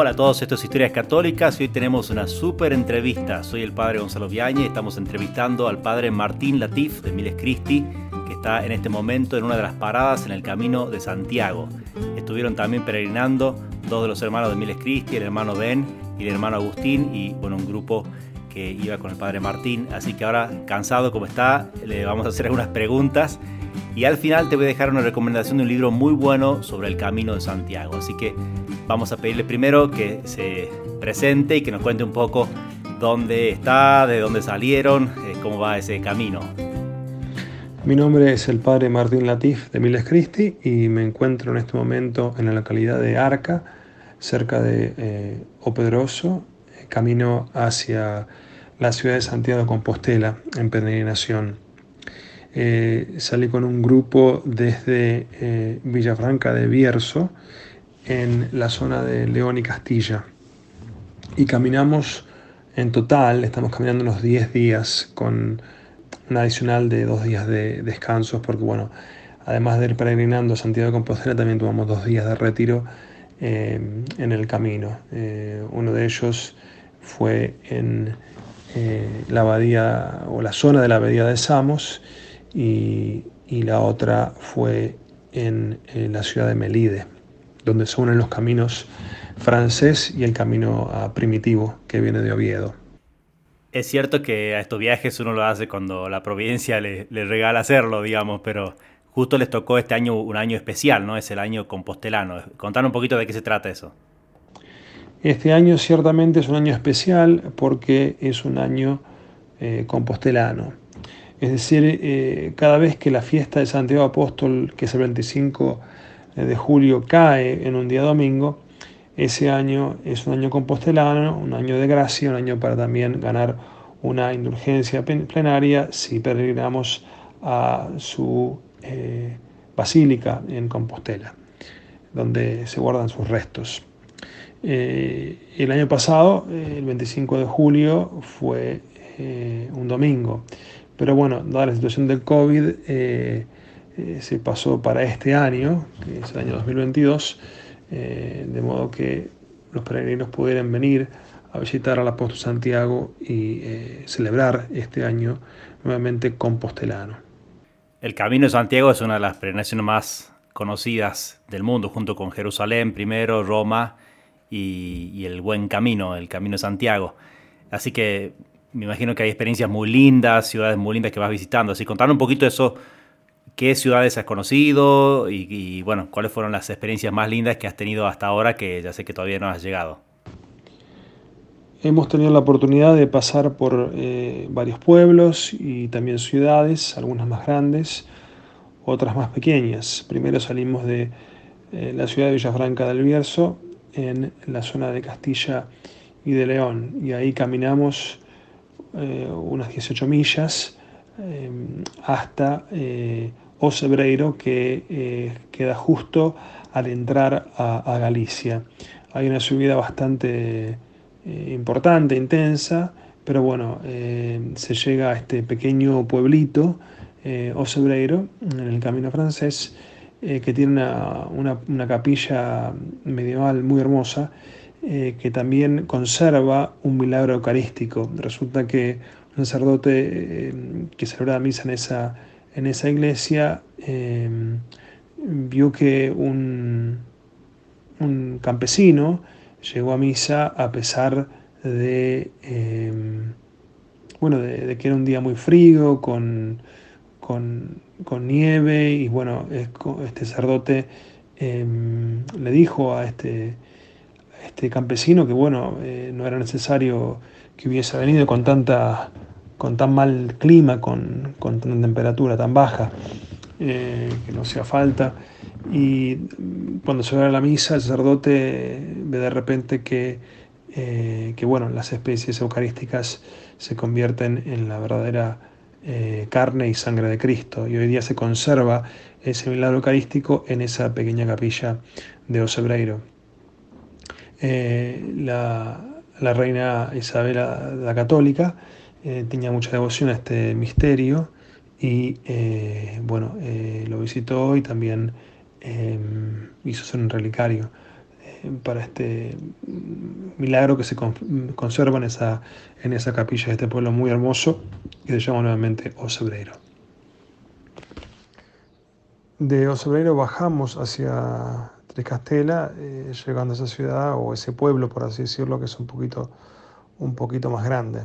Hola a todos, esto es Historias Católicas y hoy tenemos una súper entrevista. Soy el padre Gonzalo Viañe y estamos entrevistando al padre Martín Latif de Miles Cristi, que está en este momento en una de las paradas en el camino de Santiago. Estuvieron también peregrinando dos de los hermanos de Miles Cristi, el hermano Ben y el hermano Agustín, y bueno, un grupo que iba con el padre Martín. Así que ahora, cansado como está, le vamos a hacer algunas preguntas. Y al final te voy a dejar una recomendación de un libro muy bueno sobre el camino de Santiago. Así que vamos a pedirle primero que se presente y que nos cuente un poco dónde está, de dónde salieron, eh, cómo va ese camino. Mi nombre es el padre Martín Latif de Miles Cristi y me encuentro en este momento en la localidad de Arca, cerca de eh, Opedroso, camino hacia la ciudad de Santiago de Compostela en peregrinación. salí con un grupo desde Villafranca de Bierzo, en la zona de León y Castilla. Y caminamos en total, estamos caminando unos 10 días con un adicional de dos días de descansos, porque bueno, además de ir peregrinando a Santiago de Compostela, también tomamos dos días de retiro eh, en el camino. Eh, uno de ellos fue en eh, la abadía o la zona de la abadía de Samos y, y la otra fue en la ciudad de Melide donde se unen los caminos francés y el camino ah, primitivo que viene de Oviedo. Es cierto que a estos viajes uno lo hace cuando la providencia le, regala hacerlo, digamos, pero justo les tocó este año un año especial, ¿no? Es el año compostelano. Contanos un poquito de qué se trata eso. Este año ciertamente es un año especial porque es un año eh, compostelano. Es decir, eh, cada vez que la fiesta de Santiago Apóstol, que es el 25 de julio cae en un día domingo, ese año es un año compostelano, un año de gracia, un año para también ganar una indulgencia plenaria si peregrinamos a su eh, basílica en Compostela, donde se guardan sus restos. Eh, el año pasado, el 25 de julio, fue eh, un domingo, pero bueno, dada la situación del COVID, eh, se pasó para este año, que es el año 2022, eh, de modo que los peregrinos pudieran venir a visitar al apóstol Santiago y eh, celebrar este año nuevamente compostelano. El Camino de Santiago es una de las peregrinaciones más conocidas del mundo, junto con Jerusalén primero, Roma y, el Buen Camino, el Camino de Santiago. Así que me imagino que hay experiencias muy lindas, ciudades muy lindas que vas visitando. Así contar un poquito eso ¿Qué ciudades has conocido y, bueno, cuáles fueron las experiencias más lindas que has tenido hasta ahora que ya sé que todavía no has llegado? Hemos tenido la oportunidad de pasar por eh, varios pueblos y también ciudades, algunas más grandes, otras más pequeñas. Primero salimos de eh, la ciudad de Villafranca del Bierzo, en la zona de Castilla y de León, y ahí caminamos eh, unas 18 millas hasta Osebreiro, que eh, queda justo al entrar a, Galicia. Hay una subida bastante eh, importante, intensa, pero bueno, eh, se llega a este pequeño pueblito, Osebreiro, en el camino francés, que tiene una, capilla medieval muy hermosa, que también conserva un milagro eucarístico. Resulta que un sacerdote que celebra misa en esa en esa iglesia vio que un, un, campesino llegó a misa a pesar de, bueno, de, que era un día muy frío, con, con, nieve, y bueno, este sacerdote em, le dijo a este, este campesino que bueno, eh, no era necesario que hubiese venido con tanta con tan mal clima, con, con tanta temperatura tan baja, eh, que no hacía falta. Y cuando se va a la misa, el sacerdote ve de repente que, eh, que bueno, las especies eucarísticas se convierten en la verdadera eh, carne y sangre de Cristo. Y hoy día se conserva ese milagro eucarístico en esa pequeña capilla de Osebreiro. la, la reina Isabela la Católica eh, tenía mucha devoción a este misterio y eh, bueno, eh, lo visitó y también hizo ser un relicario para este milagro que se conserva en esa, en esa capilla de este pueblo muy hermoso que se llama nuevamente Osebreiro. De Osebreiro bajamos hacia Tricastela, eh, llegando a esa ciudad o ese pueblo, por así decirlo, que es un poquito, un poquito más grande.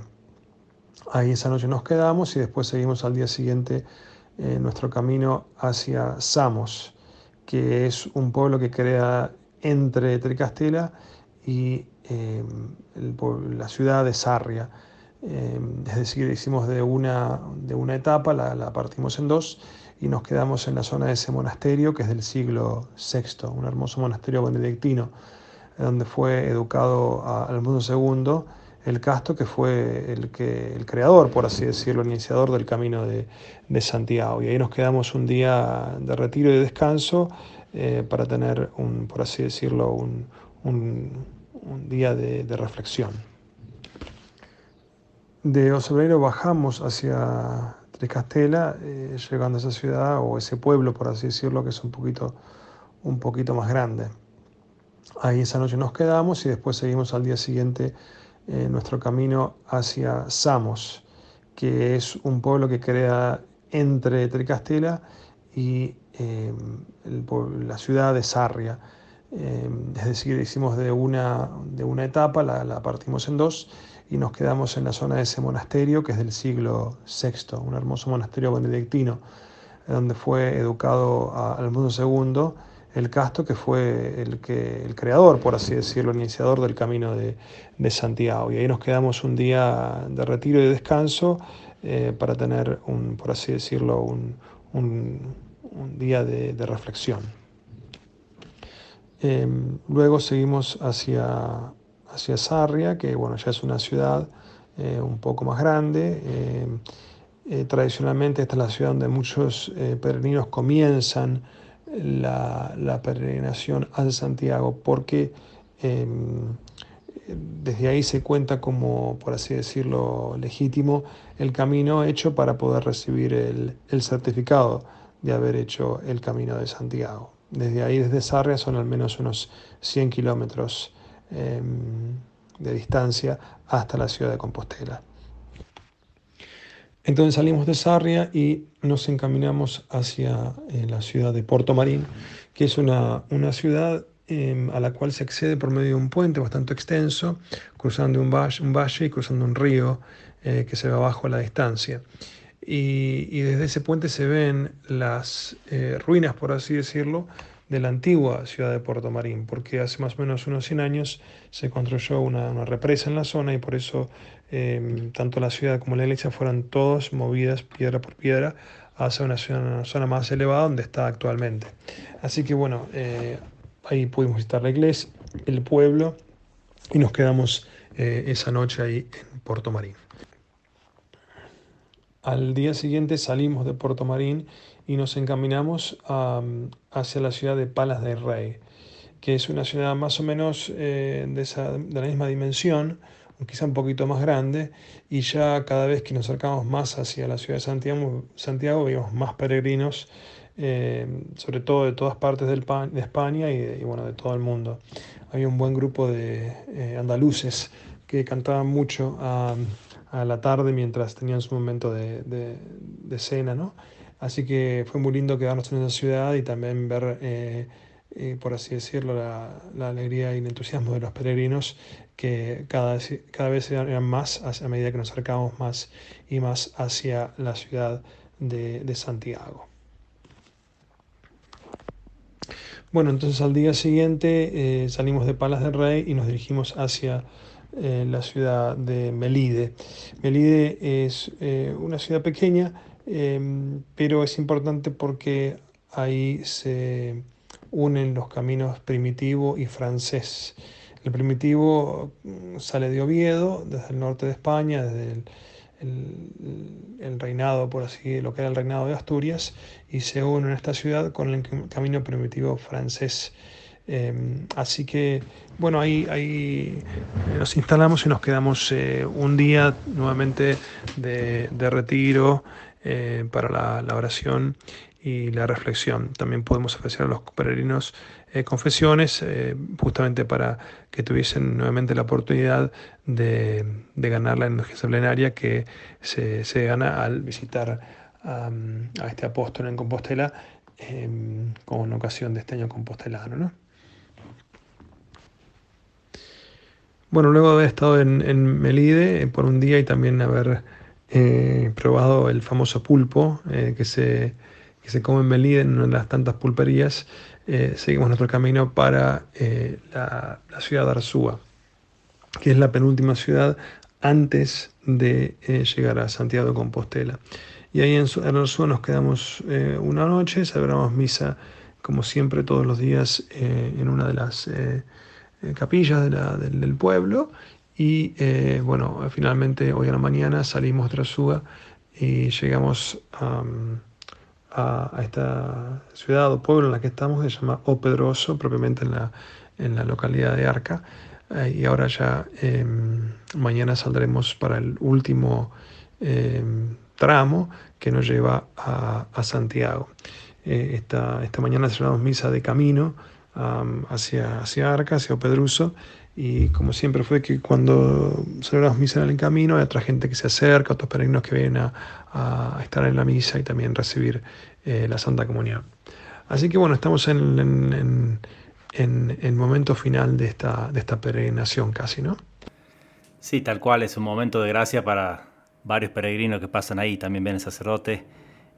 Ahí esa noche nos quedamos y después seguimos al día siguiente eh, nuestro camino hacia Samos, que es un pueblo que queda entre Tricastela y eh, la ciudad de Sarria. es decir, hicimos de una, de una etapa, la, la partimos en dos y nos quedamos en la zona de ese monasterio que es del siglo VI, un hermoso monasterio benedictino, donde fue educado Almundo II el Casto, que fue el, que, el creador, por así decirlo, el iniciador del camino de, Santiago. Y ahí nos quedamos un día de retiro y de descanso eh, para tener, un, por así decirlo, un, día de, de, reflexión. De Osebreiro bajamos hacia de Castela, eh, llegando a esa ciudad o ese pueblo, por así decirlo, que es un poquito, un poquito más grande. Ahí esa noche nos quedamos y después seguimos al día siguiente eh, nuestro camino hacia Samos, que es un pueblo que queda entre Tricastela y eh, la ciudad de Sarria. es decir, hicimos de una, de una etapa, la, la partimos en dos y nos quedamos en la zona de ese monasterio que es del siglo VI, un hermoso monasterio benedictino, donde fue educado Almundo II el Casto, que fue el, que, el creador, por así decirlo, el iniciador del camino de, Santiago. Y ahí nos quedamos un día de retiro y de descanso eh, para tener, un, por así decirlo, un, día de, reflexión. Em, luego seguimos hacia hacia Sarria, que bueno, ya es una ciudad eh, un poco más grande. Eh, eh, tradicionalmente esta es la ciudad donde muchos peregrinos comienzan la, peregrinación a Santiago, porque em, desde ahí se cuenta como, por así decirlo, legítimo el camino hecho para poder recibir el certificado de haber hecho el camino de Santiago. Desde ahí, desde Sarria, son al menos unos 100 kilómetros Em, de distancia hasta la ciudad de Compostela. Entonces salimos de Sarria y nos encaminamos hacia eh, la ciudad de Puerto Marín, que es una, una ciudad em, a la cual se accede por medio de un puente bastante extenso, cruzando un valle, un valle y cruzando un río eh, que se ve abajo a la distancia. Y, desde ese puente se ven las eh, ruinas, por así decirlo, de la antigua ciudad de Puerto Marín, porque hace más o menos unos 100 años se construyó una, represa en la zona y por eso em, tanto la ciudad como la iglesia fueron todos movidas piedra por piedra hacia una, zona más elevada donde está actualmente. Así que bueno, eh, ahí pudimos visitar la iglesia, el pueblo y nos quedamos eh, esa noche ahí en Puerto Marín. Al día siguiente salimos de Puerto Marín y nos encaminamos hacia la ciudad de Palas del Rey, que es una ciudad más o menos eh, de, de, la misma dimensión, quizá un poquito más grande, y ya cada vez que nos acercamos más hacia la ciudad de Santiago, Santiago vimos más peregrinos, eh, sobre todo de todas partes del, de España y, bueno, de todo el mundo. Había un buen grupo de eh, andaluces que cantaban mucho la tarde mientras tenían su momento de, de, cena, ¿no? Así que fue muy lindo quedarnos en esa ciudad y también ver, eh, eh, por así decirlo, la, la, alegría y el entusiasmo de los peregrinos que cada, cada vez eran más a medida que nos acercamos más y más hacia la ciudad de, de Santiago. Bueno, entonces al día siguiente eh, salimos de Palas del Rey y nos dirigimos hacia eh, la ciudad de Melide. Melide es eh, una ciudad pequeña, em, pero es importante porque ahí se unen los caminos primitivo y francés. El primitivo mm, sale de Oviedo, desde el norte de España, desde el, reinado, por así lo que era el reinado de Asturias, y se une en esta ciudad con el camino primitivo francés. Em, así que, bueno, ahí, nos instalamos y nos quedamos eh, un día nuevamente de, retiro eh, para la, oración y la reflexión. También podemos ofrecer a los peregrinos eh, confesiones, justamente para que tuviesen nuevamente la oportunidad de, ganar la indulgencia plenaria que se, gana al visitar a este apóstol en Compostela em, con ocasión de este año compostelano. Bueno, luego de haber estado en, Melide eh, por un día y también haber probado el famoso pulpo que se que se come en Melide, en una de las tantas pulperías, eh, seguimos nuestro camino para eh, la, ciudad de Arzúa, que es la penúltima ciudad antes de eh, llegar a Santiago de Compostela. Y ahí en, Arzúa nos quedamos una noche, celebramos misa como siempre todos los días en una de las capillas del, pueblo. Y bueno, finalmente hoy a la mañana salimos de Arzúa y llegamos a esta ciudad o pueblo en la que estamos, se llama O Pedroso, propiamente en la, en la localidad de Arca. Eh, y ahora ya em, mañana saldremos para el último em, tramo que nos lleva a, a Santiago. Eh, esta, esta, mañana celebramos misa de camino hacia, hacia Arca, hacia Opedruso, y como siempre fue que cuando celebramos misa en el camino, hay otra gente que se acerca, otros peregrinos que vienen a, estar en la misa y también recibir eh, la Santa Comunión. Así que bueno, estamos en, el momento final de esta, de esta peregrinación casi, ¿no? Sí, tal cual, es un momento de gracia para varios peregrinos que pasan ahí, también ven el sacerdote,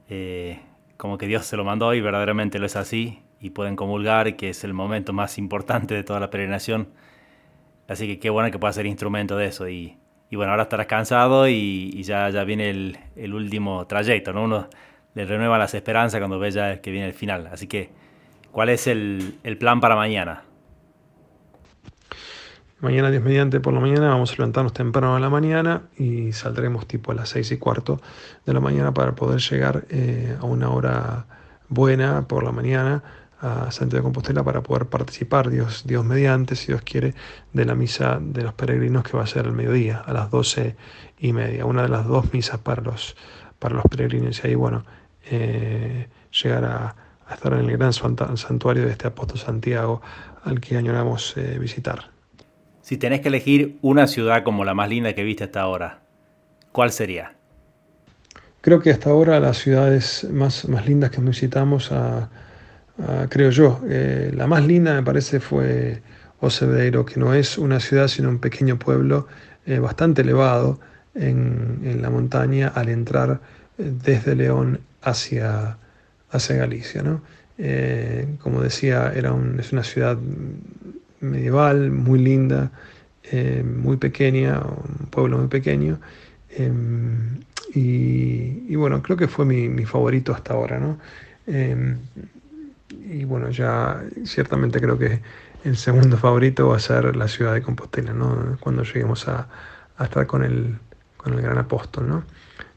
eh, como que Dios se lo mandó y verdaderamente lo es así, y pueden comulgar, que es el momento más importante de toda la peregrinación Así que qué bueno que pueda ser instrumento de eso. Y, bueno, ahora estarás cansado y, ya, ya viene el, último trayecto, ¿no? Uno le renueva las esperanzas cuando ve ya que viene el final. Así que, ¿cuál es el, plan para mañana? Mañana, Dios mediante, por la mañana vamos a levantarnos temprano a la mañana y saldremos tipo a las seis y cuarto de la mañana para poder llegar eh, a una hora buena por la mañana a Santiago de Compostela para poder participar, Dios, Dios mediante, si Dios quiere, de la misa de los peregrinos que va a ser al mediodía, a las doce y media, una de las dos misas para los, para los peregrinos. Y ahí, bueno, eh, llegar a, estar en el gran santuario de este apóstol Santiago al que añoramos eh, visitar. Si tenés que elegir una ciudad como la más linda que viste hasta ahora, ¿cuál sería? Creo que hasta ahora las ciudades más, más lindas que visitamos a Ah, creo yo. Eh, la más linda me parece fue Oseveiro, que no es una ciudad sino un pequeño pueblo eh, bastante elevado en, la montaña al entrar eh, desde León hacia, hacia Galicia. como decía, era es una ciudad medieval, muy linda, muy pequeña, un pueblo muy pequeño. Em, y, bueno, creo que fue mi, mi favorito hasta ahora. ¿no? Y bueno, ya ciertamente creo que el segundo favorito va a ser la ciudad de Compostela, ¿no? cuando lleguemos a, estar con el, con el gran apóstol. ¿no?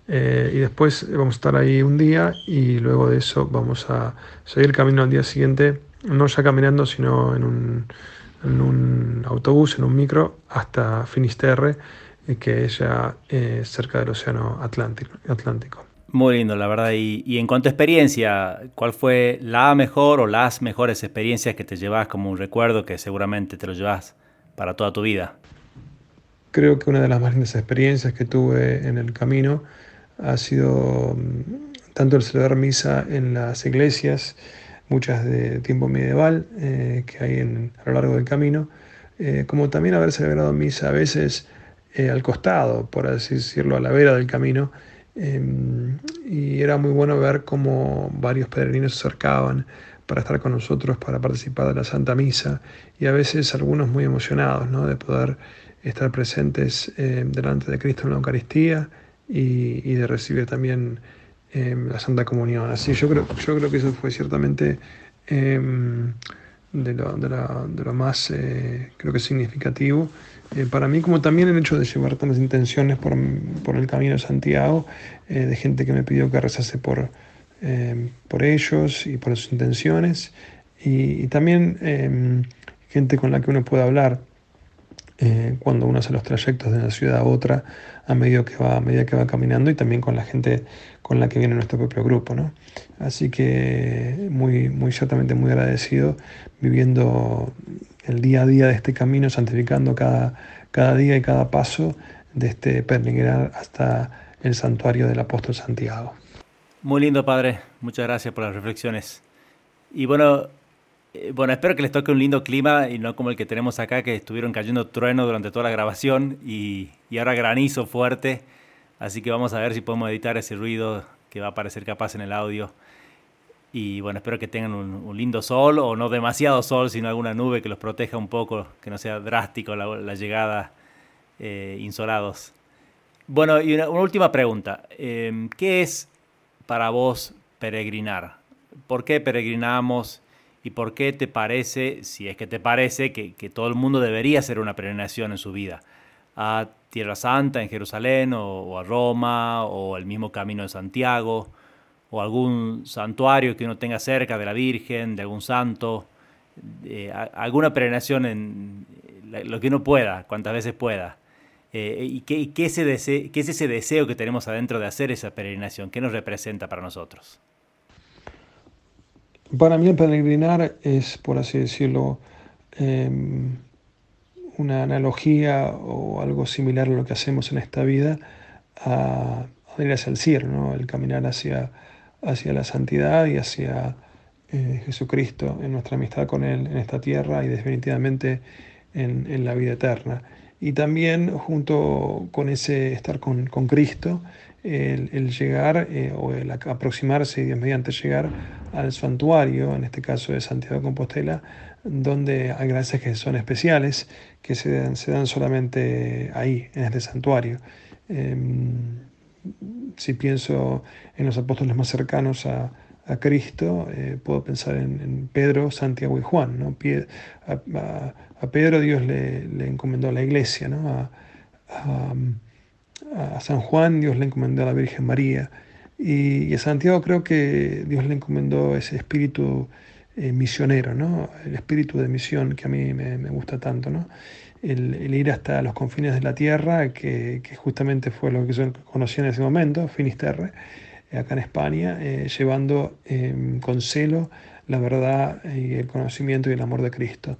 Eh, y después vamos a estar ahí un día y luego de eso vamos a seguir camino al día siguiente, no ya caminando, sino en un, en un autobús, en un micro, hasta Finisterre, eh, que es ya eh, cerca del Océano Atlántico. Muy lindo, la verdad. Y, en cuanto a experiencia, ¿cuál fue la mejor o las mejores experiencias que te llevas como un recuerdo que seguramente te lo llevas para toda tu vida? Creo que una de las más lindas experiencias que tuve en el camino ha sido mm, tanto el celebrar misa en las iglesias, muchas de tiempo medieval eh, que hay en, a lo largo del camino, eh, como también haber celebrado misa a veces eh, al costado, por así decirlo, a la vera del camino, Em, y era muy bueno ver cómo varios peregrinos se acercaban para estar con nosotros, para participar de la Santa Misa, y a veces algunos muy emocionados ¿no? de poder estar presentes em, delante de Cristo en la Eucaristía y, de recibir también em, la Santa Comunión. Así yo creo, yo creo que eso fue ciertamente de lo, de, de, lo, más eh, creo que significativo. Eh, para mí, como también el hecho de llevar tantas intenciones por, por el camino de Santiago, eh, de gente que me pidió que rezase por, eh, por ellos y por sus intenciones, y, también gente con la que uno puede hablar eh, cuando uno hace los trayectos de una ciudad a otra a medida que va, a medida que va caminando y también con la gente con la que viene nuestro propio grupo. ¿no? Así que muy, muy ciertamente muy agradecido viviendo el día a día de este camino, santificando cada, cada día y cada paso de este peregrinar hasta el santuario del apóstol Santiago. Muy lindo, Padre. Muchas gracias por las reflexiones. Y bueno, bueno, espero que les toque un lindo clima y no como el que tenemos acá, que estuvieron cayendo truenos durante toda la grabación y, y ahora granizo fuerte. Así que vamos a ver si podemos editar ese ruido que va a aparecer capaz en el audio. Y bueno, espero que tengan un, lindo sol o no demasiado sol, sino alguna nube que los proteja un poco, que no sea drástico la, llegada eh, insolados. Bueno, y una, última pregunta. Em, ¿Qué es para vos peregrinar? ¿Por qué peregrinamos? ¿Y por qué te parece, si es que te parece, que, que todo el mundo debería hacer una peregrinación en su vida? A Tierra Santa, en Jerusalén, o, a Roma, o el mismo Camino de Santiago, o algún santuario que uno tenga cerca de la Virgen, de algún santo, eh, alguna peregrinación en lo que uno pueda, cuantas veces pueda. Eh, ¿Y qué, qué, es ese deseo que tenemos adentro de hacer esa peregrinación? ¿Qué nos representa para nosotros? Para mí el peregrinar es, por así decirlo, em, una analogía o algo similar a lo que hacemos en esta vida a, ir hacia el cielo, ¿no? el caminar hacia, hacia la santidad y hacia eh, Jesucristo en nuestra amistad con Él en esta tierra y definitivamente en, en la vida eterna. Y también junto con ese estar con, con Cristo, el, llegar eh, o el aproximarse Dios mediante llegar al santuario, en este caso de Santiago de Compostela, donde hay gracias que son especiales, que se dan, se dan solamente ahí, en este santuario. Em, si pienso en los apóstoles más cercanos a, a Cristo, eh, puedo pensar en, Pedro, Santiago y Juan. ¿no? A, a, Pedro Dios le, le, encomendó a la iglesia, ¿no? a, San Juan Dios le encomendó a la Virgen María. Y, a Santiago creo que Dios le encomendó ese espíritu eh, misionero, ¿no? el espíritu de misión que a mí me, gusta tanto. ¿no? El, ir hasta los confines de la tierra, que, justamente fue lo que yo conocí en ese momento, Finisterre acá en España, eh, llevando em, con celo la verdad y el conocimiento y el amor de Cristo.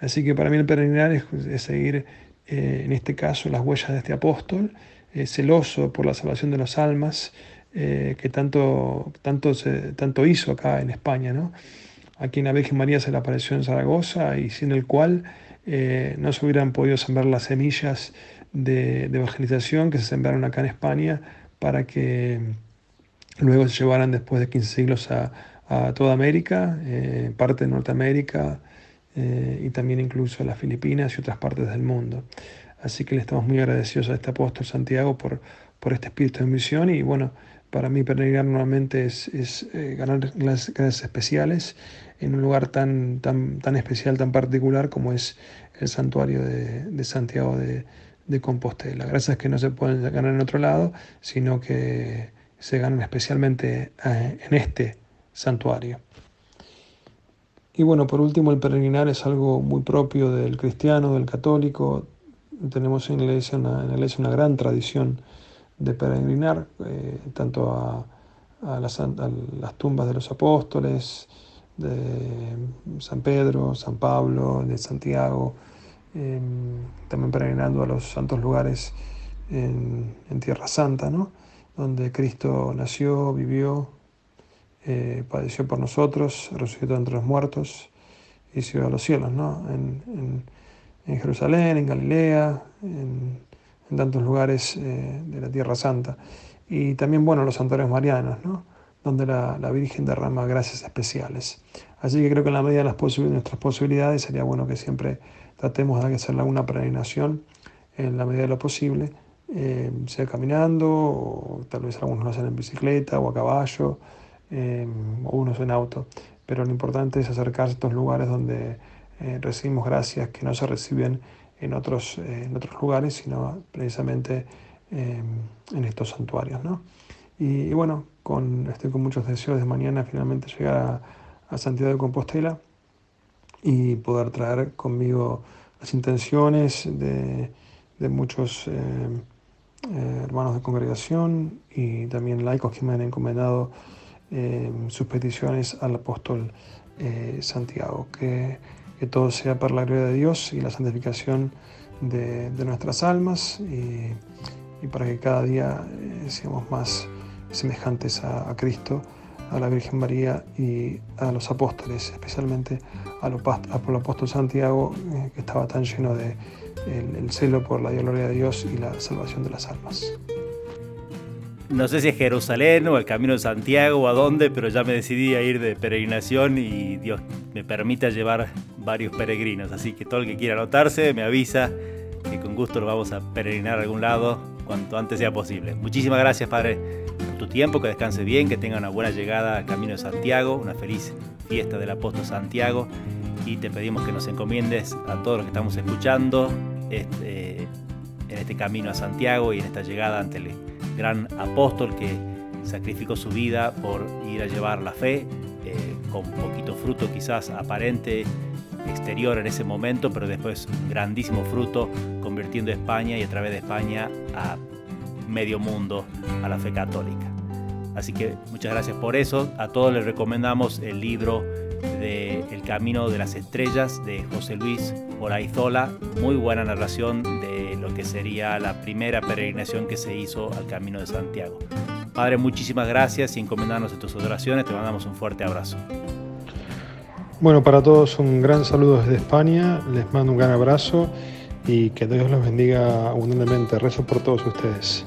Así que para mí el peregrinar es, seguir, eh, en este caso, las huellas de este apóstol, eh, celoso por la salvación de las almas, que tanto, tanto, tanto hizo acá en España. ¿no? Aquí en la Virgen María se le apareció en Zaragoza y sin el cual no se hubieran podido sembrar las semillas de, evangelización que se sembraron acá en España para que Luego se llevaran después de 15 siglos a, toda América, eh, parte de Norteamérica eh, y también incluso a las Filipinas y otras partes del mundo. Así que le estamos muy agradecidos a este apóstol Santiago por, por este espíritu de misión y bueno, para mí peregrinar nuevamente es, es eh, ganar las gracias especiales en un lugar tan, tan, tan especial, tan particular como es el santuario de, de Santiago de, de Compostela. Gracias que no se pueden ganar en otro lado, sino que se ganan especialmente eh, en este santuario. Y bueno, por último, el peregrinar es algo muy propio del cristiano, del católico. Tenemos en la iglesia una, en la iglesia una gran tradición de peregrinar, eh, tanto a, las, tumbas de los apóstoles, de San Pedro, San Pablo, de Santiago, em, también peregrinando a los santos lugares en, en Tierra Santa, ¿no? donde Cristo nació, vivió, eh, padeció por nosotros, resucitó entre los muertos y se a los cielos, ¿no? En, Jerusalén, en Galilea, en, tantos lugares eh, de la Tierra Santa. Y también, bueno, los santuarios marianos, ¿no? Donde la, Virgen derrama gracias especiales. Así que creo que en la medida de, las nuestras posibilidades sería bueno que siempre tratemos de hacer alguna peregrinación en la medida de lo posible eh, sea caminando, o tal vez algunos lo hacen en bicicleta o a caballo, eh, o unos en auto. Pero lo importante es acercarse a estos lugares donde eh, recibimos gracias que no se reciben en otros, en otros lugares, sino precisamente en estos santuarios. ¿no? Y, bueno, con, estoy con muchos deseos de mañana finalmente llegar a, a Santiago de Compostela y poder traer conmigo las intenciones de, muchos eh, eh, hermanos de congregación y también laicos que me han encomendado sus peticiones al apóstol Santiago. Que, todo sea para la gloria de Dios y la santificación de, nuestras almas y, para que cada día seamos más semejantes a Cristo a la Virgen María y a los apóstoles, especialmente al apóstol Santiago, eh, que estaba tan lleno de el, celo por la gloria de Dios y la salvación de las almas. No sé si es Jerusalén o el Camino de Santiago o a dónde, pero ya me decidí a ir de peregrinación y Dios me permite llevar varios peregrinos. Así que todo el que quiera anotarse me avisa que con gusto lo vamos a peregrinar a algún lado cuanto antes sea posible. Muchísimas gracias, Padre, tu tiempo, que descanse bien, que tenga una buena llegada al Camino de Santiago, una feliz fiesta del apóstol Santiago y te pedimos que nos encomiendes a todos los que estamos escuchando este, en este camino a Santiago y en esta llegada ante el gran apóstol que sacrificó su vida por ir a llevar la fe, eh, con poquito fruto quizás aparente exterior en ese momento, pero después grandísimo fruto, convirtiendo España y a través de España a medio mundo a la fe católica. Así que muchas gracias por eso. A todos les recomendamos el libro de El Camino de las Estrellas de José Luis Moraizola. Muy buena narración de que sería la primera peregrinación que se hizo al Camino de Santiago. Padre, muchísimas gracias y encomendarnos en tus oraciones. Te mandamos un fuerte abrazo. Bueno, para todos un gran saludo desde España. Les mando un gran abrazo y que Dios los bendiga abundantemente. Rezo por todos ustedes.